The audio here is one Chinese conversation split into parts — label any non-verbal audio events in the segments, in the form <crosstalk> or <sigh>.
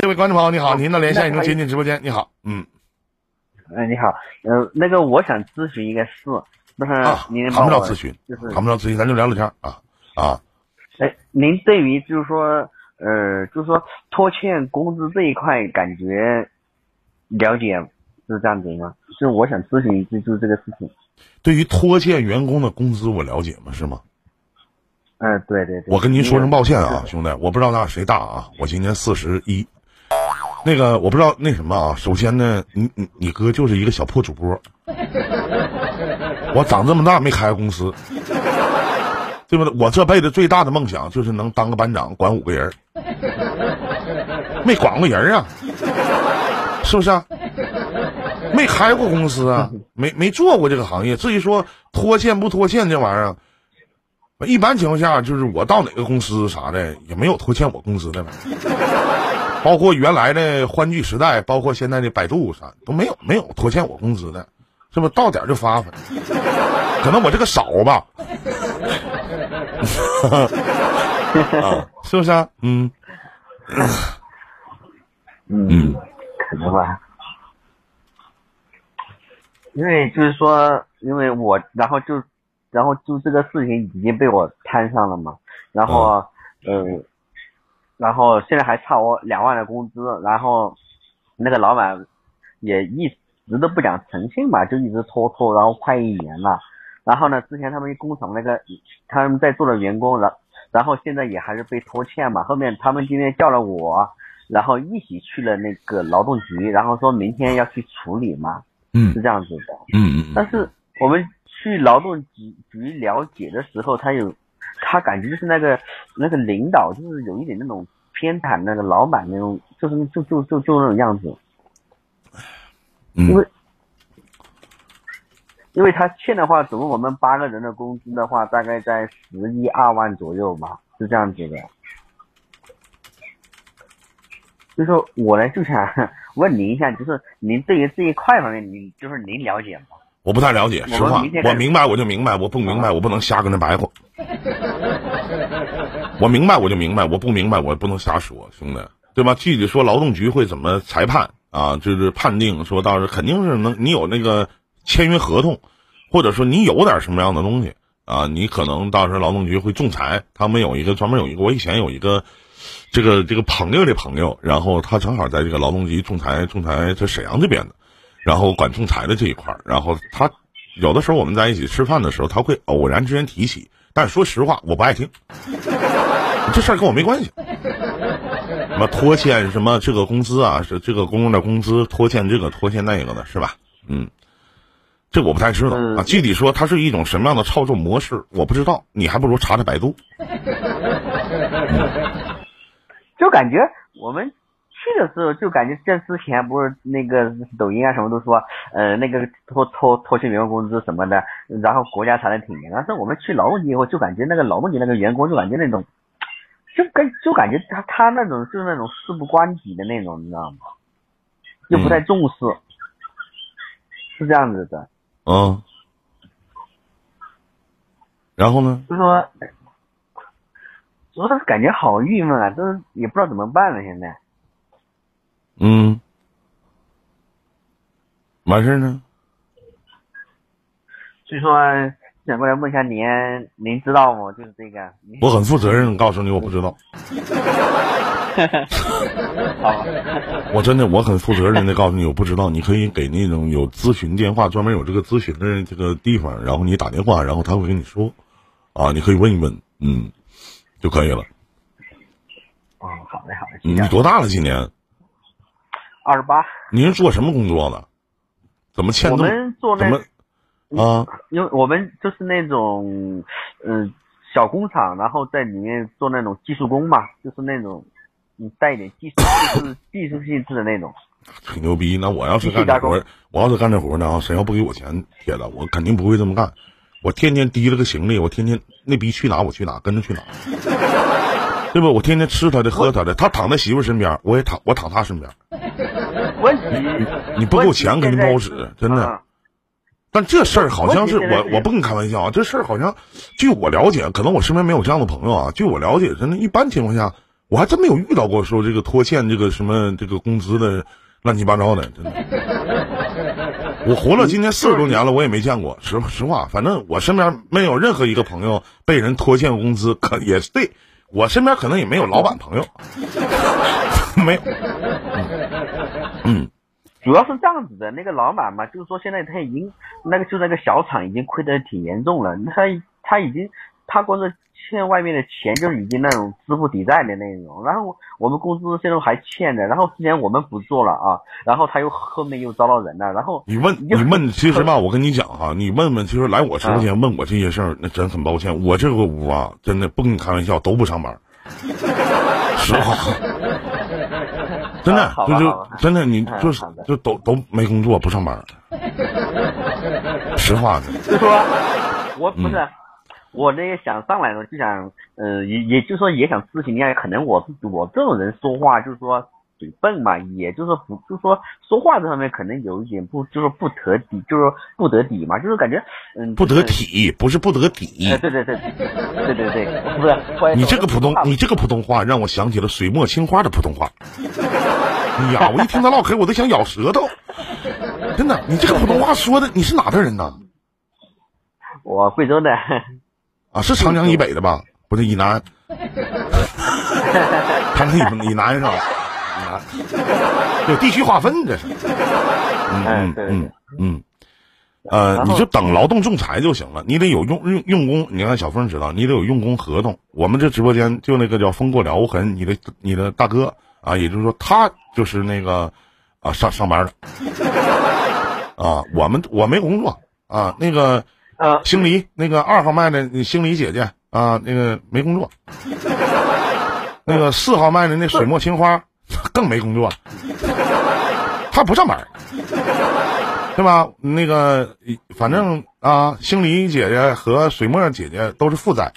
这位观众朋友你好，您的连线已经接进直播间。你好，嗯，哎，你好，呃，那个我想咨询一个事，那是，您谈不了咨询，就是谈不了咨询，咱就聊聊天啊啊。哎，您对于就是说，呃，就是说拖欠工资这一块，感觉了解是这样子吗？就是我想咨询就就是这个事情。对于拖欠员工的工资，我了解吗？是吗？嗯，对对对。我跟您说声抱歉啊，兄弟，我不知道咱俩谁大啊，我今年四十一。那个我不知道那什么啊，首先呢，你你你哥就是一个小破主播，我长这么大没开过公司，对不对？我这辈子最大的梦想就是能当个班长，管五个人没管过人啊，是不是啊？没开过公司啊，没没做过这个行业。至于说拖欠不拖欠这玩意儿，一般情况下就是我到哪个公司啥的也没有拖欠我工资的。包括原来的欢聚时代，包括现在的百度啥都没有，没有拖欠我工资的，是不是到点就发发？可能我这个少吧，<laughs> 啊，是不是啊？嗯，嗯，可能吧。因为就是说，因为我然后就，然后就这个事情已经被我摊上了嘛，然后，嗯。然后现在还差我两万的工资，然后那个老板也一直都不讲诚信嘛，就一直拖拖，然后快一年了。然后呢，之前他们工厂那个他们在做的员工，然然后现在也还是被拖欠嘛。后面他们今天叫了我，然后一起去了那个劳动局，然后说明天要去处理嘛，嗯，是这样子的，嗯嗯。但是我们去劳动局局了解的时候，他有。他感觉就是那个那个领导，就是有一点那种偏袒那个老板那种，就是就就就就那种样子。因为因为他欠的话，总共我们八个人的工资的话，大概在十一二万左右吧，是这样子的。就是说，我呢就想问您一下，就是您对于这一块方面，您就是您了解吗？我不太了解，实话，我明白我就明白，我不明白我不能瞎跟他白话。我明白我就明白，我不明白我不能瞎说，兄弟，对吧？具体说劳动局会怎么裁判啊？就是判定说到时肯定是能，你有那个签约合同，或者说你有点什么样的东西啊？你可能到时候劳动局会仲裁。他们有一个专门有一个，我以前有一个这个这个朋友的朋友，然后他正好在这个劳动局仲裁仲裁在沈阳这边的。然后管仲裁的这一块儿然后他有的时候我们在一起吃饭的时候，他会偶然之间提起，但是说实话，我不爱听，这事儿跟我没关系。什么拖欠什么这个工资啊，是这个工人的工资拖欠这个拖欠那个的，是吧？嗯，这我不太知道啊。具体说，它是一种什么样的操作模式，我不知道。你还不如查查百度。就感觉我们。去的时候就感觉这之前不是那个抖音啊什么都说，呃那个拖拖拖欠员工工资什么的，然后国家查的挺严。但是我们去劳动局以后就感觉那个劳动局那个员工就感觉那种，就感就感觉他他那种就是那种事不关己的那种，你知道吗？又不太重视，是这样子的。嗯。然后呢？就说，主要是感觉好郁闷啊，都也不知道怎么办了，现在。嗯，完事儿呢。所以说，想过来问一下您，您知道吗？就是这个。我很负责任，告诉你，我不知道。好。<laughs> 我真的，我很负责任的告诉你，我不知道。你可以给那种有咨询电话，专门有这个咨询的这个地方，然后你打电话，然后他会跟你说，啊，你可以问一问，嗯，就可以了。哦，好嘞，好嘞。你多大了？今年？二十八，您是做什么工作的？怎么欠？我们做那啊，因为我们就是那种嗯小工厂，然后在里面做那种技术工嘛，就是那种嗯带一点技术技术技术性质的那种。挺牛逼！那我要是干这活，我要是干这活呢，谁要不给我钱，铁子，我肯定不会这么干。我天天提了个行李，我天天那逼去哪我去哪，跟着去哪，<laughs> 对不？我天天吃他的，喝他的，他躺在媳妇身边，我也躺，我躺他身边。问题，你不够钱肯定不好使，真的。但这事儿好像是我，我不跟你开玩笑啊。这事儿好像，据我了解，可能我身边没有这样的朋友啊。据我了解，真的，一般情况下，我还真没有遇到过说这个拖欠这个什么这个工资的乱七八糟的，真的。我活了今年四十多年了，我也没见过。实实话，反正我身边没有任何一个朋友被人拖欠工资，可也对我身边可能也没有老板朋友，<laughs> 没有。嗯，主要是这样子的，那个老板嘛，就是说现在他已经那个就那个小厂已经亏得挺严重了，他他已经他光是。欠外面的钱就是已经那种资不抵债的那种，然后我们公司现在还欠着，然后之前我们不做了啊，然后他又后面又招到人了，然后你问你问，其实吧，我跟你讲哈，你问问，其实来我直播间问我这些事儿，那真很抱歉，我这个屋啊，真的不跟你开玩笑，都不上班，实话，<laughs> 真的就就真的你就是就都都没工作不上班，实话的，<laughs> 就说我不是。我那个想上来了，就想，呃，也也就是说也想咨询一下，可能我我这种人说话就是说嘴笨嘛，也就是不，就是说说话这方面可能有一点不，就是不得底，就是不得底嘛，就是感觉，嗯，不得体，不是不得底。对对对，对对对，不是。你这个普通，你这个普通话让我想起了水墨青花的普通话。哎呀，我一听他唠嗑，我都想咬舌头。真的，你这个普通话说的，你是哪的人呢？我贵州的。啊，是长江以北的吧？不是以南，<laughs> 长江以以南是吧？以 <laughs> 南有地区划分，这是。嗯嗯嗯嗯，呃，你就等劳动仲裁就行了。你得有用用用工，你看小峰知道，你得有用工合同。我们这直播间就那个叫风过了无痕，你的你的大哥啊，也就是说他就是那个啊上上班的 <laughs> 啊。我们我没工作啊，那个。啊，星离那个二号麦的星离姐姐啊，那个没工作。<laughs> 那个四号麦的那水墨青花 <laughs> 更没工作，他不上班，对吧？那个反正啊，星离姐姐和水墨姐姐都是负债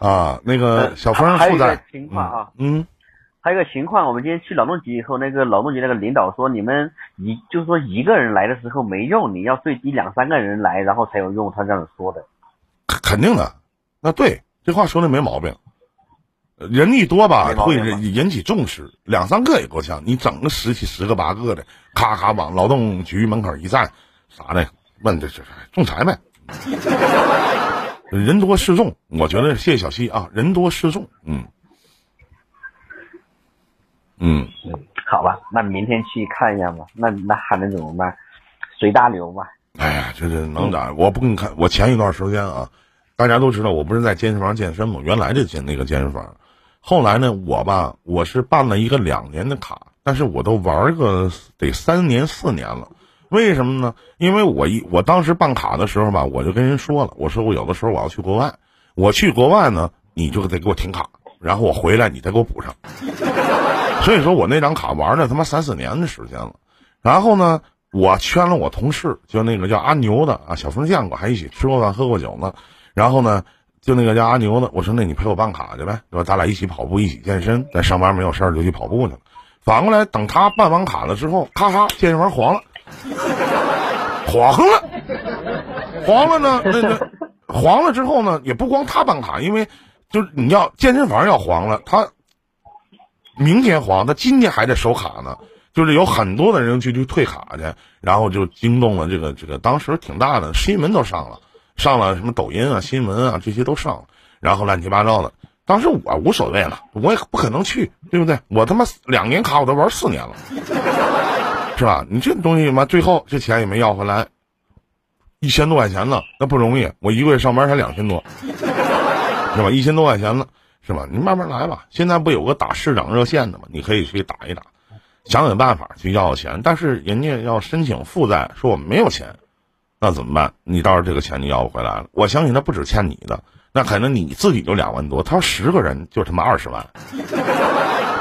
啊。那个小峰负债情况啊，嗯。还有一个情况，我们今天去劳动局以后，那个劳动局那个领导说，你们一就是说一个人来的时候没用，你要最低两三个人来，然后才有用。他这样说的，肯定的，那对这话说的没毛病。人一多吧，会引起重视，两三个也够呛。你整个十几十个八个的，咔咔往劳动局门口一站，啥的，问这这仲裁呗。人多势众，我觉得谢谢小西啊，人多势众，嗯。嗯嗯，好吧，那明天去看一下吧。那那还能怎么办？随大流吧。哎呀，这是能咋？我不跟你看。我前一段时间啊，大家都知道，我不是在健身房健身吗？原来的健那个健身房，后来呢，我吧，我是办了一个两年的卡，但是我都玩个得三年四年了。为什么呢？因为我一我当时办卡的时候吧，我就跟人说了，我说我有的时候我要去国外，我去国外呢，你就得给我停卡，然后我回来你再给我补上。<laughs> 所以说我那张卡玩了他妈三四年的时间了，然后呢，我圈了我同事，就那个叫阿牛的啊，小峰见过，还一起吃过饭喝过酒呢。然后呢，就那个叫阿牛的，我说那你陪我办卡去呗，说咱俩一起跑步，一起健身。在上班没有事儿就去跑步去了。反过来等他办完卡了之后，咔咔健身房黄了，黄了，黄了呢？那那黄了之后呢，也不光他办卡，因为就是你要健身房要黄了，他。明天黄，他今天还在收卡呢，就是有很多的人去去退卡去，然后就惊动了这个这个，当时挺大的新闻都上了，上了什么抖音啊、新闻啊这些都上了，然后乱七八糟的。当时我无所谓了，我也不可能去，对不对？我他妈两年卡我都玩四年了，是吧？你这东西嘛，最后这钱也没要回来，一千多块钱呢，那不容易。我一个月上班才两千多，是吧？一千多块钱呢。是吧？你慢慢来吧。现在不有个打市长热线的吗？你可以去打一打，想想办法去要钱。但是人家要申请负债，说我没有钱，那怎么办？你到时候这个钱你要不回来了，我相信他不止欠你的，那可能你自己就两万多，他十个人就他妈二十万，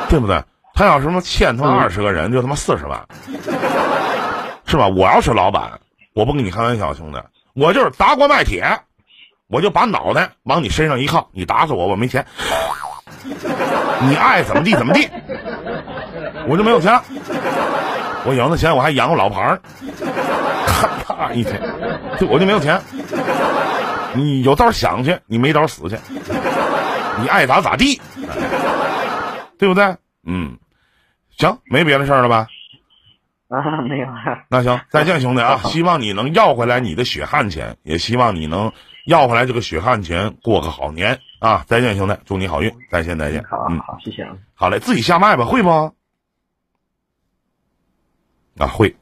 对不对？他要什么欠他妈二十个人就他妈四十万，是吧？我要是老板，我不跟你开玩笑，兄弟，我就是砸锅卖铁。我就把脑袋往你身上一靠，你打死我，我没钱。你爱怎么地怎么地，我就没有钱。我有那钱，我还养个老婆儿，咔一天，就我就没有钱。你有道想去，你没道死去。你爱咋咋地，对不对？嗯，行，没别的事儿了吧？啊，没有了。那行，再见，兄弟啊！希望你能要回来你的血汗钱，也希望你能要回来这个血汗钱，过个好年啊！再见，兄弟，祝你好运，再见，再见。嗯，好好，谢谢啊。好嘞，自己下麦吧，会不？啊，会。